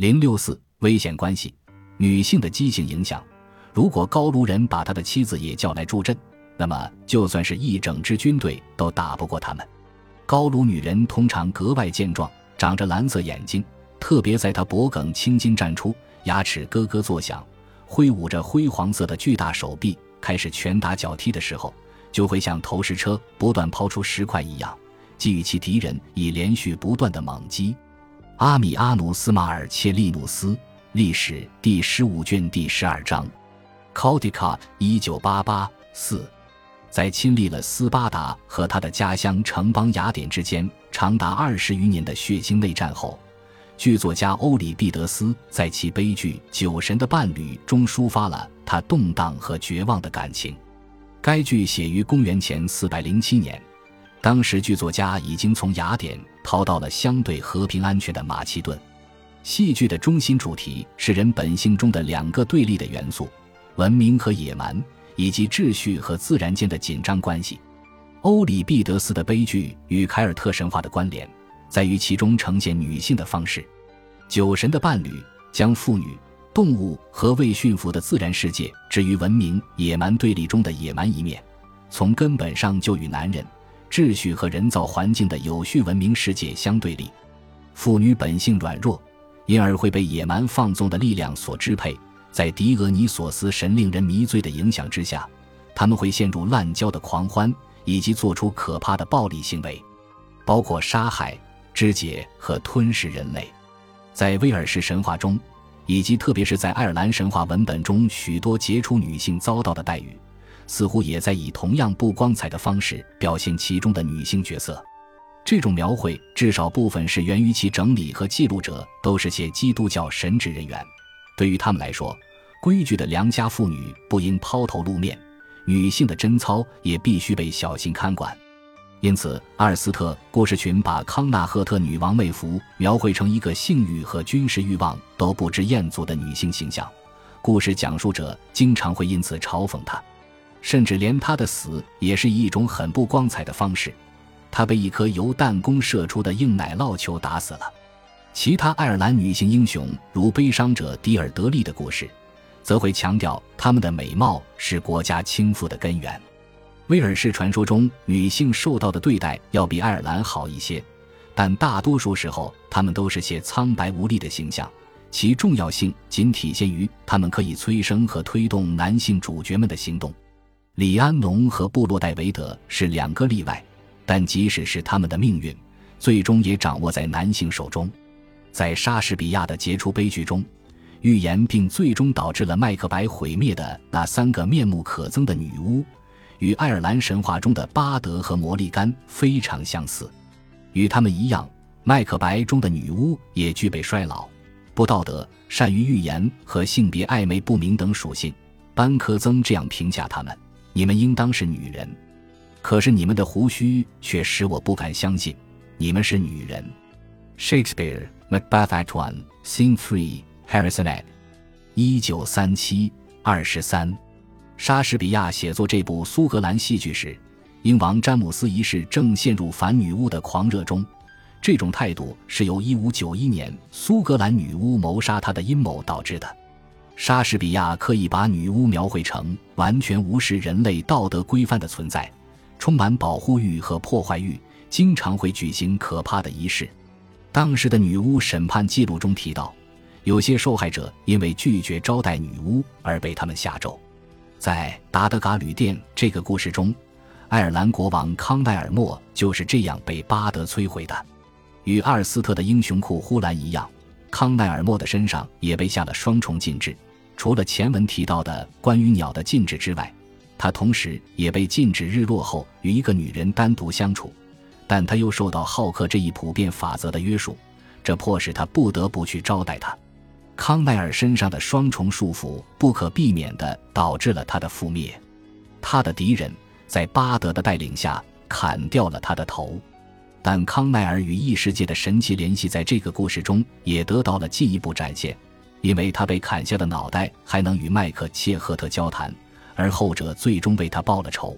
零六四危险关系，女性的畸形影响。如果高卢人把他的妻子也叫来助阵，那么就算是一整支军队都打不过他们。高卢女人通常格外健壮，长着蓝色眼睛，特别在她脖颈青筋绽出，牙齿咯咯作响，挥舞着灰黄色的巨大手臂，开始拳打脚踢的时候，就会像投石车不断抛出石块一样，给予其敌人以连续不断的猛击。阿米阿努斯马尔切利努斯历史第十五卷第十二章 c a l d i c a 一九八八四，在亲历了斯巴达和他的家乡城邦雅典之间长达二十余年的血腥内战后，剧作家欧里庇得斯在其悲剧《酒神的伴侣》中抒发了他动荡和绝望的感情。该剧写于公元前四百零七年。当时剧作家已经从雅典逃到了相对和平安全的马其顿。戏剧的中心主题是人本性中的两个对立的元素：文明和野蛮，以及秩序和自然间的紧张关系。欧里庇得斯的悲剧与凯尔特神话的关联在于其中呈现女性的方式。酒神的伴侣将妇女、动物和未驯服的自然世界置于文明野蛮对立中的野蛮一面，从根本上就与男人。秩序和人造环境的有序文明世界相对立，妇女本性软弱，因而会被野蛮放纵的力量所支配。在狄俄尼索斯神令人迷醉的影响之下，他们会陷入滥交的狂欢，以及做出可怕的暴力行为，包括杀害、肢解和吞噬人类。在威尔士神话中，以及特别是在爱尔兰神话文本中，许多杰出女性遭到的待遇。似乎也在以同样不光彩的方式表现其中的女性角色。这种描绘至少部分是源于其整理和记录者都是些基督教神职人员。对于他们来说，规矩的良家妇女不应抛头露面，女性的贞操也必须被小心看管。因此，阿尔斯特故事群把康纳赫特女王妹夫描绘成一个性欲和军事欲望都不知厌足的女性形象。故事讲述者经常会因此嘲讽她。甚至连他的死也是以一种很不光彩的方式，他被一颗由弹弓射出的硬奶酪球打死了。其他爱尔兰女性英雄，如悲伤者迪尔德利的故事，则会强调她们的美貌是国家倾覆的根源。威尔士传说中女性受到的对待要比爱尔兰好一些，但大多数时候她们都是些苍白无力的形象，其重要性仅体现于她们可以催生和推动男性主角们的行动。李安农和布洛戴维德是两个例外，但即使是他们的命运，最终也掌握在男性手中。在莎士比亚的杰出悲剧中，预言并最终导致了麦克白毁灭的那三个面目可憎的女巫，与爱尔兰神话中的巴德和魔力干非常相似。与他们一样，麦克白中的女巫也具备衰老、不道德、善于预言和性别暧昧不明等属性。班科曾这样评价他们。你们应当是女人，可是你们的胡须却使我不敢相信你们是女人。Shakespeare Macbeth Act One Scene Three Harrison Ed，一九三七二十三。莎士比亚写作这部苏格兰戏剧时，英王詹姆斯一世正陷入反女巫的狂热中。这种态度是由一五九一年苏格兰女巫谋杀他的阴谋导致的。莎士比亚刻意把女巫描绘成完全无视人类道德规范的存在，充满保护欲和破坏欲，经常会举行可怕的仪式。当时的女巫审判记录中提到，有些受害者因为拒绝招待女巫而被他们下咒。在达德嘎旅店这个故事中，爱尔兰国王康奈尔莫就是这样被巴德摧毁的。与阿尔斯特的英雄库呼兰一样，康奈尔莫的身上也被下了双重禁制。除了前文提到的关于鸟的禁止之外，他同时也被禁止日落后与一个女人单独相处，但他又受到好客这一普遍法则的约束，这迫使他不得不去招待她。康奈尔身上的双重束缚不可避免地导致了他的覆灭。他的敌人在巴德的带领下砍掉了他的头，但康奈尔与异世界的神奇联系在这个故事中也得到了进一步展现。因为他被砍下的脑袋还能与麦克切赫特交谈，而后者最终为他报了仇。